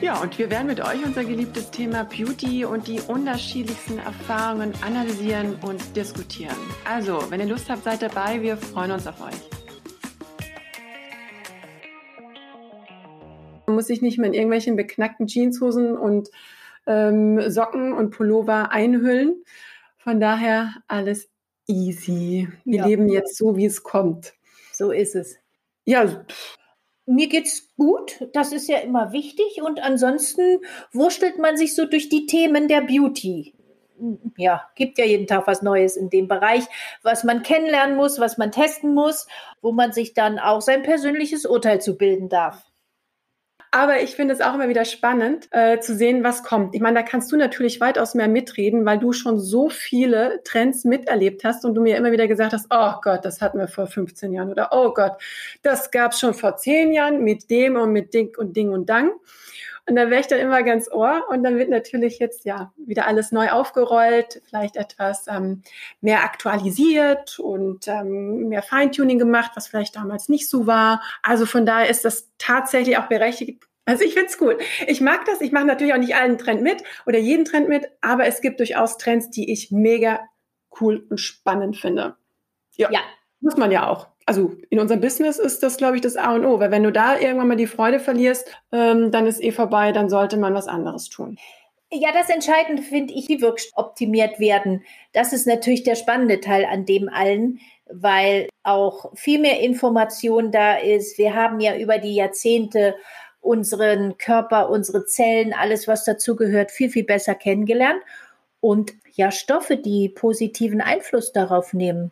Ja, und wir werden mit euch unser geliebtes Thema Beauty und die unterschiedlichsten Erfahrungen analysieren und diskutieren. Also, wenn ihr Lust habt, seid dabei. Wir freuen uns auf euch. Man muss sich nicht mehr in irgendwelchen beknackten Jeanshosen und ähm, Socken und Pullover einhüllen. Von daher alles easy. Wir ja. leben jetzt so, wie es kommt. So ist es. Ja, mir geht's gut, das ist ja immer wichtig. Und ansonsten wurstelt man sich so durch die Themen der Beauty. Ja, gibt ja jeden Tag was Neues in dem Bereich, was man kennenlernen muss, was man testen muss, wo man sich dann auch sein persönliches Urteil zu bilden darf. Aber ich finde es auch immer wieder spannend äh, zu sehen, was kommt. Ich meine, da kannst du natürlich weitaus mehr mitreden, weil du schon so viele Trends miterlebt hast und du mir immer wieder gesagt hast, oh Gott, das hatten wir vor 15 Jahren oder oh Gott, das gab es schon vor 10 Jahren mit dem und mit Ding und Ding und Dang. Und da wäre ich dann immer ganz ohr und dann wird natürlich jetzt ja wieder alles neu aufgerollt, vielleicht etwas ähm, mehr aktualisiert und ähm, mehr Feintuning gemacht, was vielleicht damals nicht so war. Also von daher ist das tatsächlich auch berechtigt. Also ich find's cool. Ich mag das. Ich mache natürlich auch nicht allen Trend mit oder jeden Trend mit, aber es gibt durchaus Trends, die ich mega cool und spannend finde. Ja, ja. muss man ja auch also in unserem Business ist das, glaube ich, das A und O, weil wenn du da irgendwann mal die Freude verlierst, ähm, dann ist eh vorbei, dann sollte man was anderes tun. Ja, das Entscheidende finde ich, die wirklich optimiert werden. Das ist natürlich der spannende Teil an dem allen, weil auch viel mehr Information da ist. Wir haben ja über die Jahrzehnte unseren Körper, unsere Zellen, alles, was dazugehört, viel, viel besser kennengelernt. Und ja, Stoffe, die positiven Einfluss darauf nehmen,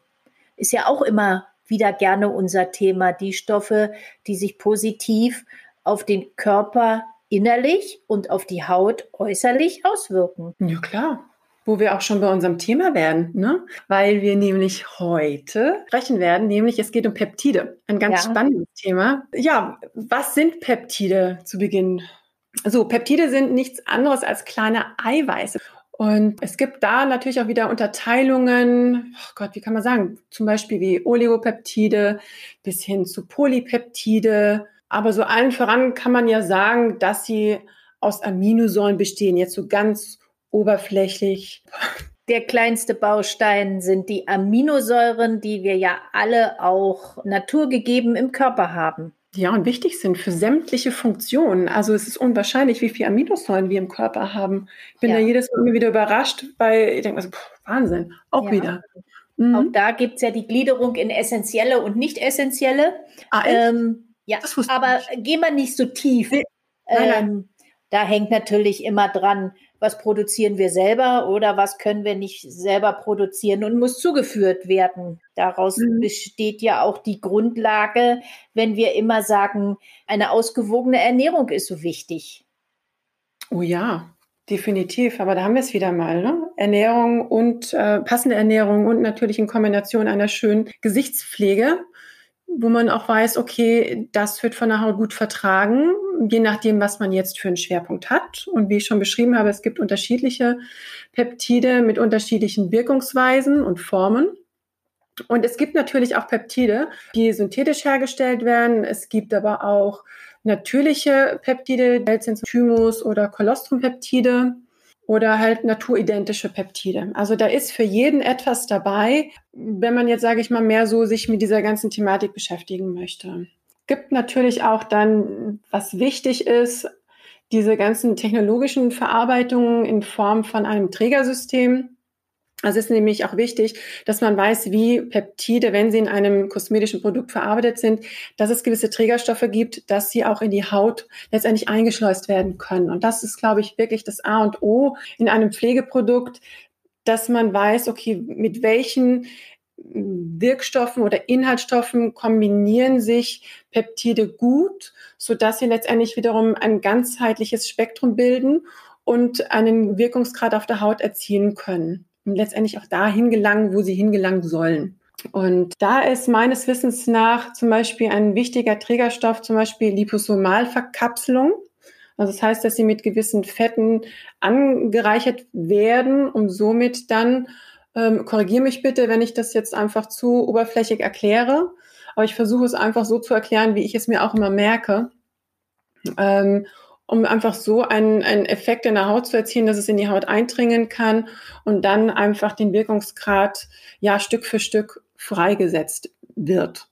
ist ja auch immer wieder gerne unser Thema, die Stoffe, die sich positiv auf den Körper innerlich und auf die Haut äußerlich auswirken. Ja, klar wo wir auch schon bei unserem Thema werden, ne? weil wir nämlich heute sprechen werden, nämlich es geht um Peptide. Ein ganz ja. spannendes Thema. Ja, was sind Peptide zu Beginn? So, Peptide sind nichts anderes als kleine Eiweiße. Und es gibt da natürlich auch wieder Unterteilungen, oh Gott, wie kann man sagen, zum Beispiel wie Oligopeptide bis hin zu Polypeptide. Aber so allen voran kann man ja sagen, dass sie aus Aminosäuren bestehen, jetzt so ganz oberflächlich. Der kleinste Baustein sind die Aminosäuren, die wir ja alle auch naturgegeben im Körper haben. Ja, und wichtig sind für sämtliche Funktionen. Also es ist unwahrscheinlich, wie viele Aminosäuren wir im Körper haben. Ich bin ja. da jedes Mal wieder überrascht, weil ich denke, also, Wahnsinn, auch ja. wieder. Mhm. Auch da gibt es ja die Gliederung in essentielle und nicht essentielle. Ah, ähm, ja, aber gehen wir nicht so tief. Nee. Nein, nein. Ähm, da hängt natürlich immer dran, was produzieren wir selber oder was können wir nicht selber produzieren und muss zugeführt werden. Daraus mhm. besteht ja auch die Grundlage, wenn wir immer sagen, eine ausgewogene Ernährung ist so wichtig. Oh ja, definitiv. Aber da haben wir es wieder mal. Ne? Ernährung und äh, passende Ernährung und natürlich in Kombination einer schönen Gesichtspflege wo man auch weiß, okay, das wird von der Haut gut vertragen, je nachdem, was man jetzt für einen Schwerpunkt hat. Und wie ich schon beschrieben habe, es gibt unterschiedliche Peptide mit unterschiedlichen Wirkungsweisen und Formen. Und es gibt natürlich auch Peptide, die synthetisch hergestellt werden. Es gibt aber auch natürliche Peptide, Thymus oder Kolostrompeptide oder halt naturidentische Peptide. Also da ist für jeden etwas dabei, wenn man jetzt, sage ich mal, mehr so sich mit dieser ganzen Thematik beschäftigen möchte. Gibt natürlich auch dann, was wichtig ist, diese ganzen technologischen Verarbeitungen in Form von einem Trägersystem. Also es ist nämlich auch wichtig, dass man weiß, wie Peptide, wenn sie in einem kosmetischen Produkt verarbeitet sind, dass es gewisse Trägerstoffe gibt, dass sie auch in die Haut letztendlich eingeschleust werden können. Und das ist, glaube ich, wirklich das A und O in einem Pflegeprodukt, dass man weiß, okay, mit welchen Wirkstoffen oder Inhaltsstoffen kombinieren sich Peptide gut, so dass sie letztendlich wiederum ein ganzheitliches Spektrum bilden und einen Wirkungsgrad auf der Haut erzielen können und letztendlich auch dahin gelangen, wo sie hingelangen sollen. Und da ist meines Wissens nach zum Beispiel ein wichtiger Trägerstoff, zum Beispiel Liposomalverkapselung. Also das heißt, dass sie mit gewissen Fetten angereichert werden, um somit dann, ähm, korrigiere mich bitte, wenn ich das jetzt einfach zu oberflächig erkläre, aber ich versuche es einfach so zu erklären, wie ich es mir auch immer merke, ähm, um einfach so einen, einen Effekt in der Haut zu erzielen, dass es in die Haut eindringen kann und dann einfach den Wirkungsgrad ja Stück für Stück freigesetzt wird.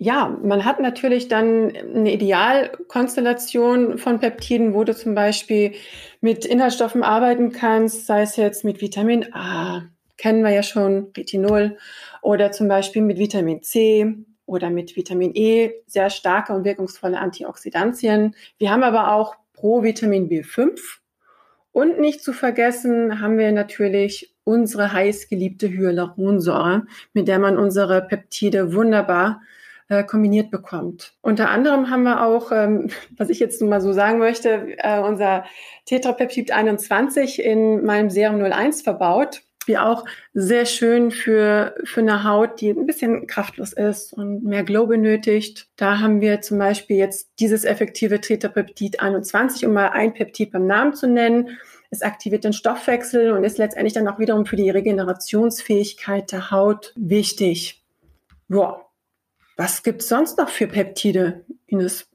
Ja, man hat natürlich dann eine Idealkonstellation von Peptiden, wo du zum Beispiel mit Inhaltsstoffen arbeiten kannst, sei es jetzt mit Vitamin A, kennen wir ja schon, Retinol, oder zum Beispiel mit Vitamin C oder mit Vitamin E, sehr starke und wirkungsvolle Antioxidantien. Wir haben aber auch Pro-Vitamin B5 und nicht zu vergessen haben wir natürlich unsere heißgeliebte Hyaluronsäure, mit der man unsere Peptide wunderbar äh, kombiniert bekommt. Unter anderem haben wir auch, ähm, was ich jetzt mal so sagen möchte, äh, unser Tetrapeptid 21 in meinem Serum 01 verbaut wie auch sehr schön für, für eine Haut, die ein bisschen kraftlos ist und mehr Glow benötigt. Da haben wir zum Beispiel jetzt dieses effektive Tetrapeptid 21, um mal ein Peptid beim Namen zu nennen. Es aktiviert den Stoffwechsel und ist letztendlich dann auch wiederum für die Regenerationsfähigkeit der Haut wichtig. Boah. Was gibt es sonst noch für Peptide, Ines?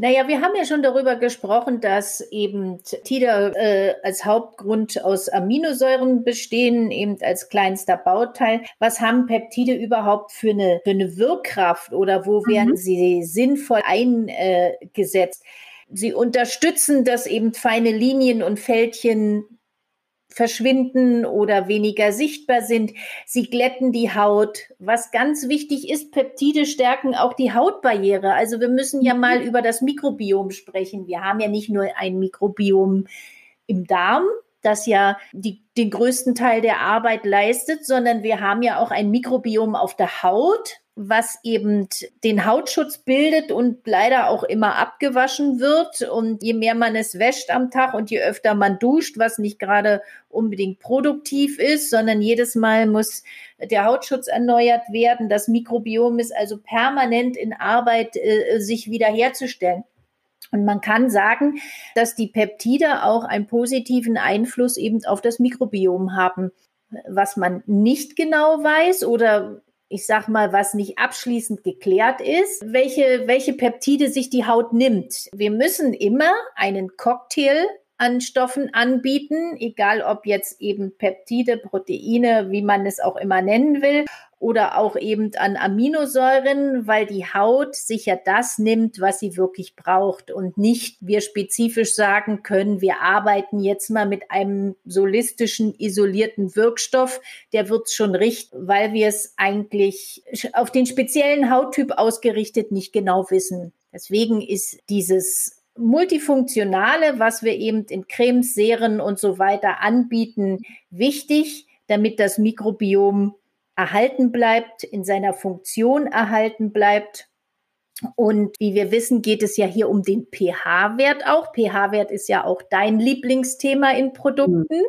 Naja, wir haben ja schon darüber gesprochen, dass eben Tide äh, als Hauptgrund aus Aminosäuren bestehen, eben als kleinster Bauteil. Was haben Peptide überhaupt für eine, für eine Wirkkraft oder wo mhm. werden sie sinnvoll eingesetzt? Sie unterstützen, dass eben feine Linien und Fältchen verschwinden oder weniger sichtbar sind. Sie glätten die Haut. Was ganz wichtig ist, Peptide stärken auch die Hautbarriere. Also wir müssen ja mal über das Mikrobiom sprechen. Wir haben ja nicht nur ein Mikrobiom im Darm, das ja die, den größten Teil der Arbeit leistet, sondern wir haben ja auch ein Mikrobiom auf der Haut, was eben den Hautschutz bildet und leider auch immer abgewaschen wird. Und je mehr man es wäscht am Tag und je öfter man duscht, was nicht gerade unbedingt produktiv ist, sondern jedes Mal muss der Hautschutz erneuert werden. Das Mikrobiom ist also permanent in Arbeit, äh, sich wiederherzustellen. Und man kann sagen, dass die Peptide auch einen positiven Einfluss eben auf das Mikrobiom haben. Was man nicht genau weiß oder ich sag mal, was nicht abschließend geklärt ist, welche, welche Peptide sich die Haut nimmt. Wir müssen immer einen Cocktail an Stoffen anbieten, egal ob jetzt eben Peptide, Proteine, wie man es auch immer nennen will, oder auch eben an Aminosäuren, weil die Haut sich ja das nimmt, was sie wirklich braucht und nicht wir spezifisch sagen können, wir arbeiten jetzt mal mit einem solistischen, isolierten Wirkstoff, der wird schon richten, weil wir es eigentlich auf den speziellen Hauttyp ausgerichtet nicht genau wissen. Deswegen ist dieses multifunktionale, was wir eben in Cremes, Serien und so weiter anbieten, wichtig, damit das Mikrobiom erhalten bleibt, in seiner Funktion erhalten bleibt. Und wie wir wissen, geht es ja hier um den pH-Wert auch. pH-Wert ist ja auch dein Lieblingsthema in Produkten.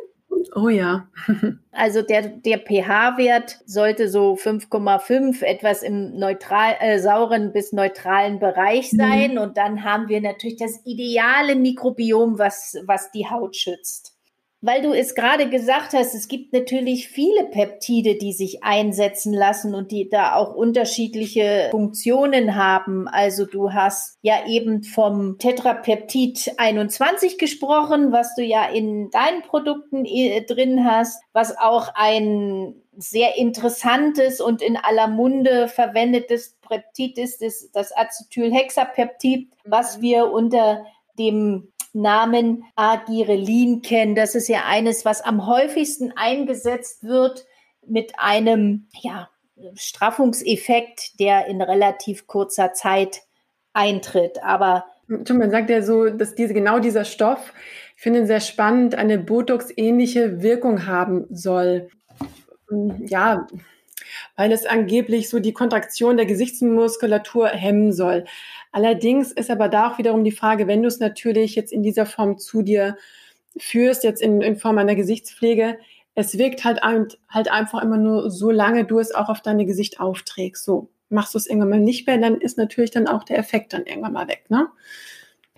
Oh ja. also der, der pH-Wert sollte so 5,5 etwas im neutral, äh, sauren bis neutralen Bereich mhm. sein. Mhm. Und dann haben wir natürlich das ideale Mikrobiom, was, was die Haut schützt. Weil du es gerade gesagt hast, es gibt natürlich viele Peptide, die sich einsetzen lassen und die da auch unterschiedliche Funktionen haben. Also du hast ja eben vom Tetrapeptid 21 gesprochen, was du ja in deinen Produkten äh, drin hast, was auch ein sehr interessantes und in aller Munde verwendetes Peptid ist, das, das Acetylhexapeptid, was wir unter dem Namen Agirelin kennen. Das ist ja eines, was am häufigsten eingesetzt wird mit einem ja, Straffungseffekt, der in relativ kurzer Zeit eintritt. Aber man sagt ja so, dass diese, genau dieser Stoff, ich finde ihn sehr spannend, eine Botox-ähnliche Wirkung haben soll. ja, weil es angeblich so die Kontraktion der Gesichtsmuskulatur hemmen soll. Allerdings ist aber da auch wiederum die Frage, wenn du es natürlich jetzt in dieser Form zu dir führst, jetzt in, in Form einer Gesichtspflege, es wirkt halt, halt einfach immer nur so lange du es auch auf deine Gesicht aufträgst. So machst du es irgendwann mal nicht mehr, dann ist natürlich dann auch der Effekt dann irgendwann mal weg. Ne?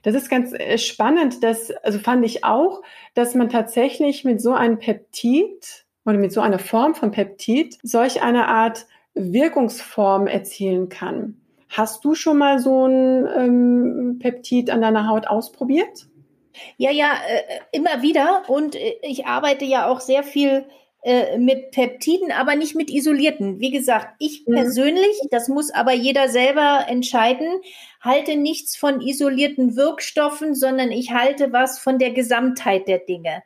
Das ist ganz äh, spannend, das, also fand ich auch, dass man tatsächlich mit so einem Peptid oder mit so einer Form von Peptid solch eine Art Wirkungsform erzielen kann. Hast du schon mal so ein ähm, Peptid an deiner Haut ausprobiert? Ja, ja, äh, immer wieder. Und äh, ich arbeite ja auch sehr viel äh, mit Peptiden, aber nicht mit isolierten. Wie gesagt, ich mhm. persönlich, das muss aber jeder selber entscheiden, halte nichts von isolierten Wirkstoffen, sondern ich halte was von der Gesamtheit der Dinge.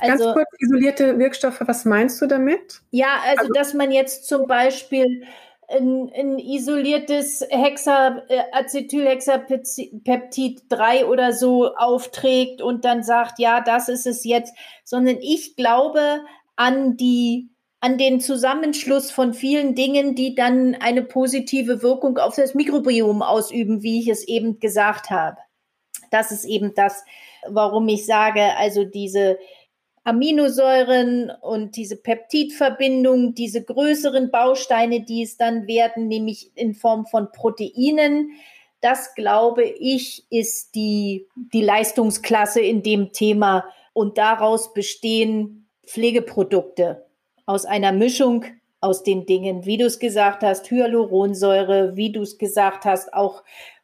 Also, Ganz kurz, isolierte Wirkstoffe, was meinst du damit? Ja, also, also dass man jetzt zum Beispiel ein, ein isoliertes Hexa, äh, Acetylhexapeptid 3 oder so aufträgt und dann sagt, ja, das ist es jetzt, sondern ich glaube an die an den Zusammenschluss von vielen Dingen, die dann eine positive Wirkung auf das Mikrobiom ausüben, wie ich es eben gesagt habe. Das ist eben das, warum ich sage, also diese Aminosäuren und diese Peptidverbindung, diese größeren Bausteine, die es dann werden, nämlich in Form von Proteinen. Das glaube ich ist die, die Leistungsklasse in dem Thema und daraus bestehen Pflegeprodukte aus einer Mischung aus den Dingen, wie du es gesagt hast, Hyaluronsäure, wie du es gesagt hast, auch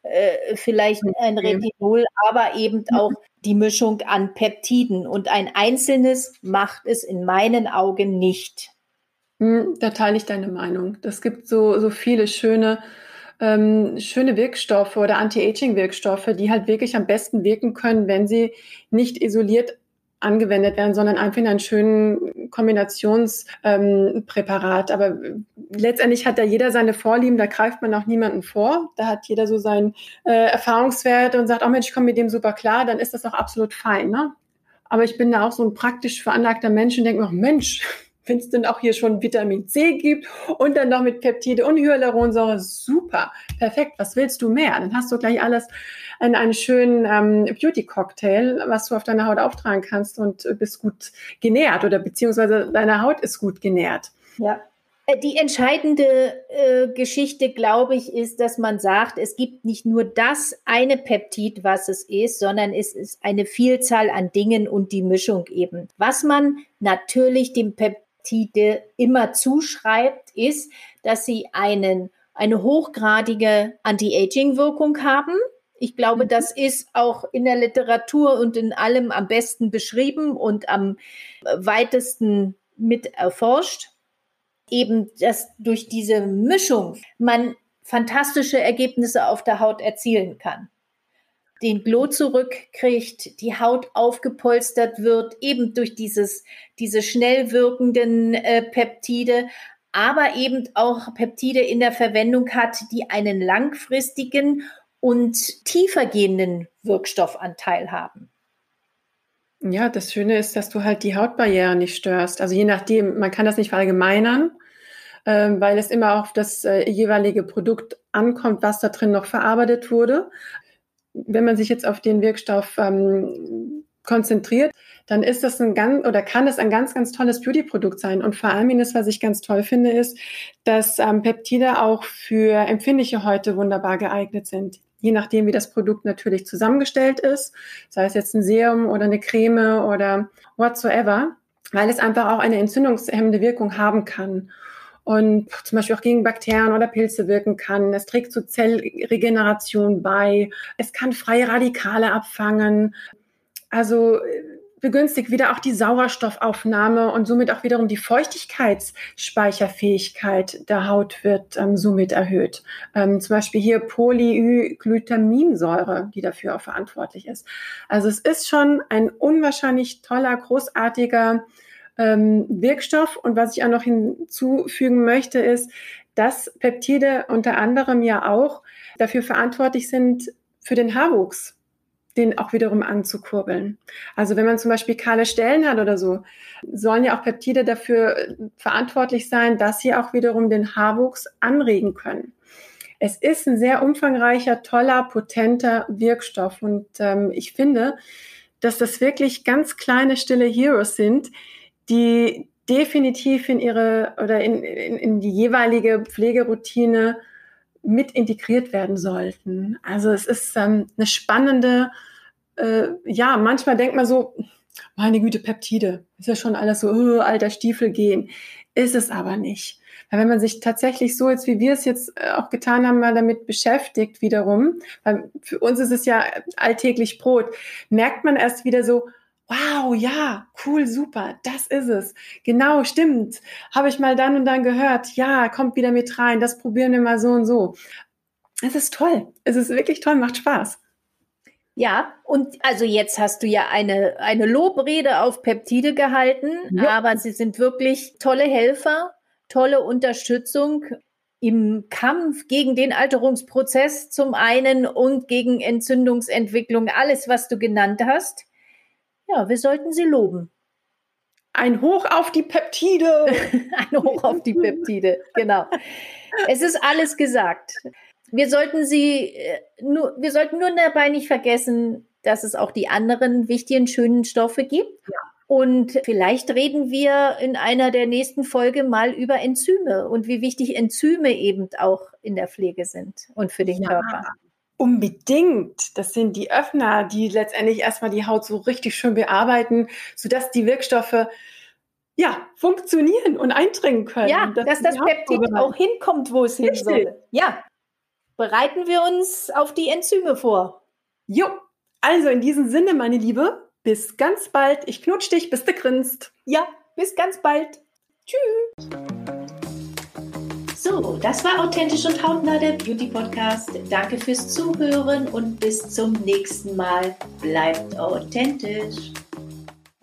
äh, vielleicht ein Retinol, aber eben auch die Mischung an Peptiden. Und ein einzelnes macht es in meinen Augen nicht. Hm, da teile ich deine Meinung. Das gibt so, so viele schöne, ähm, schöne Wirkstoffe oder Anti-Aging-Wirkstoffe, die halt wirklich am besten wirken können, wenn sie nicht isoliert angewendet werden, sondern einfach in einen schönen Kombinationspräparat. Ähm, Aber letztendlich hat da jeder seine Vorlieben, da greift man auch niemanden vor. Da hat jeder so seinen äh, Erfahrungswert und sagt, oh Mensch, ich komme mit dem super klar, dann ist das auch absolut fein. Ne? Aber ich bin da auch so ein praktisch veranlagter Mensch und denke mir, oh Mensch, wenn es denn auch hier schon Vitamin C gibt und dann noch mit Peptide und Hyaluronsäure, super, perfekt, was willst du mehr? Dann hast du gleich alles in einen schönen ähm, Beauty-Cocktail, was du auf deiner Haut auftragen kannst und bist gut genährt oder beziehungsweise deine Haut ist gut genährt. Ja. Äh, die entscheidende äh, Geschichte, glaube ich, ist, dass man sagt, es gibt nicht nur das eine Peptid, was es ist, sondern es ist eine Vielzahl an Dingen und die Mischung eben. Was man natürlich dem Peptid Peptide immer zuschreibt, ist, dass sie einen, eine hochgradige Anti-Aging-Wirkung haben. Ich glaube, mhm. das ist auch in der Literatur und in allem am besten beschrieben und am weitesten mit erforscht. Eben, dass durch diese Mischung man fantastische Ergebnisse auf der Haut erzielen kann den Glow zurückkriegt, die Haut aufgepolstert wird, eben durch dieses, diese schnell wirkenden äh, Peptide, aber eben auch Peptide in der Verwendung hat, die einen langfristigen und tiefer gehenden Wirkstoffanteil haben. Ja, das Schöne ist, dass du halt die Hautbarriere nicht störst. Also je nachdem, man kann das nicht verallgemeinern, äh, weil es immer auf das äh, jeweilige Produkt ankommt, was da drin noch verarbeitet wurde wenn man sich jetzt auf den Wirkstoff ähm, konzentriert, dann ist das ein ganz oder kann das ein ganz, ganz tolles Beauty-Produkt sein. Und vor allem, das, was ich ganz toll finde, ist, dass ähm, Peptide auch für empfindliche Häute wunderbar geeignet sind. Je nachdem, wie das Produkt natürlich zusammengestellt ist, sei es jetzt ein Serum oder eine Creme oder whatsoever, weil es einfach auch eine entzündungshemmende Wirkung haben kann und zum Beispiel auch gegen Bakterien oder Pilze wirken kann. Es trägt zur Zellregeneration bei. Es kann freie Radikale abfangen. Also äh, begünstigt wieder auch die Sauerstoffaufnahme und somit auch wiederum die Feuchtigkeitsspeicherfähigkeit der Haut wird ähm, somit erhöht. Ähm, zum Beispiel hier Polyglutaminsäure, die dafür auch verantwortlich ist. Also es ist schon ein unwahrscheinlich toller, großartiger ähm, Wirkstoff. Und was ich auch noch hinzufügen möchte, ist, dass Peptide unter anderem ja auch dafür verantwortlich sind für den Haarwuchs. den auch wiederum anzukurbeln. Also wenn man zum Beispiel kahle Stellen hat oder so, sollen ja auch Peptide dafür äh, verantwortlich sein, dass sie auch wiederum den Haarwuchs anregen können. Es ist ein sehr umfangreicher, toller, potenter Wirkstoff und ähm, ich finde, dass das wirklich ganz kleine, stille Heroes sind, die definitiv in ihre oder in, in, in die jeweilige Pflegeroutine mit integriert werden sollten. Also es ist ähm, eine spannende, äh, ja, manchmal denkt man so, meine Güte, Peptide, ist ja schon alles so, oh, alter Stiefel gehen. Ist es aber nicht. Weil wenn man sich tatsächlich so jetzt, wie wir es jetzt äh, auch getan haben, mal damit beschäftigt wiederum, weil für uns ist es ja alltäglich Brot, merkt man erst wieder so, wow, ja, cool, super, das ist es. Genau, stimmt. Habe ich mal dann und dann gehört. Ja, kommt wieder mit rein, das probieren wir mal so und so. Es ist toll. Es ist wirklich toll, macht Spaß. Ja, und also jetzt hast du ja eine, eine Lobrede auf Peptide gehalten, ja. aber sie sind wirklich tolle Helfer, tolle Unterstützung im Kampf gegen den Alterungsprozess zum einen und gegen Entzündungsentwicklung, alles, was du genannt hast. Ja, wir sollten sie loben. Ein Hoch auf die Peptide. Ein Hoch auf die Peptide, genau. Es ist alles gesagt. Wir sollten sie äh, nur, wir sollten nur dabei nicht vergessen, dass es auch die anderen wichtigen, schönen Stoffe gibt. Ja. Und vielleicht reden wir in einer der nächsten Folge mal über Enzyme und wie wichtig Enzyme eben auch in der Pflege sind und für den ja. Körper. Unbedingt. Das sind die Öffner, die letztendlich erstmal die Haut so richtig schön bearbeiten, sodass die Wirkstoffe ja, funktionieren und eindringen können. Ja, dass, dass das Peptid auch hinkommt, wo es hin soll. Ja. Bereiten wir uns auf die Enzyme vor. Jo. Also in diesem Sinne, meine Liebe, bis ganz bald. Ich knutsch dich, bis du grinst. Ja, bis ganz bald. Tschüss. Das war Authentisch und Hautnah, der Beauty Podcast. Danke fürs Zuhören und bis zum nächsten Mal. Bleibt authentisch.